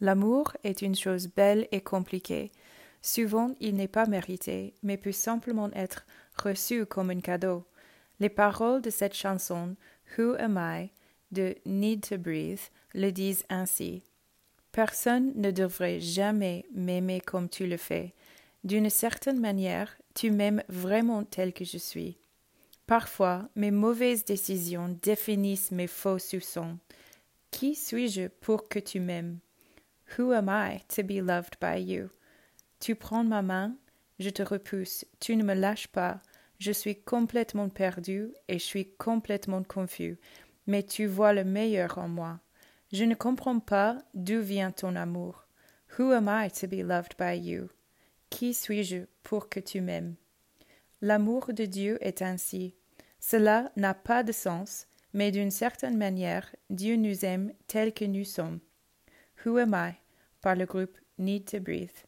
L'amour est une chose belle et compliquée. Souvent, il n'est pas mérité, mais peut simplement être reçu comme un cadeau. Les paroles de cette chanson, Who Am I, de Need to Breathe, le disent ainsi. Personne ne devrait jamais m'aimer comme tu le fais. D'une certaine manière, tu m'aimes vraiment tel que je suis. Parfois, mes mauvaises décisions définissent mes faux soupçons. Qui suis-je pour que tu m'aimes? Who am I to be loved by you? Tu prends ma main, je te repousse, tu ne me lâches pas, je suis complètement perdu et je suis complètement confus, mais tu vois le meilleur en moi. Je ne comprends pas d'où vient ton amour. Who am I to be loved by you? Qui suis-je pour que tu m'aimes? L'amour de Dieu est ainsi. Cela n'a pas de sens, mais d'une certaine manière, Dieu nous aime tels que nous sommes. Who am I? par le groupe Need to Breathe.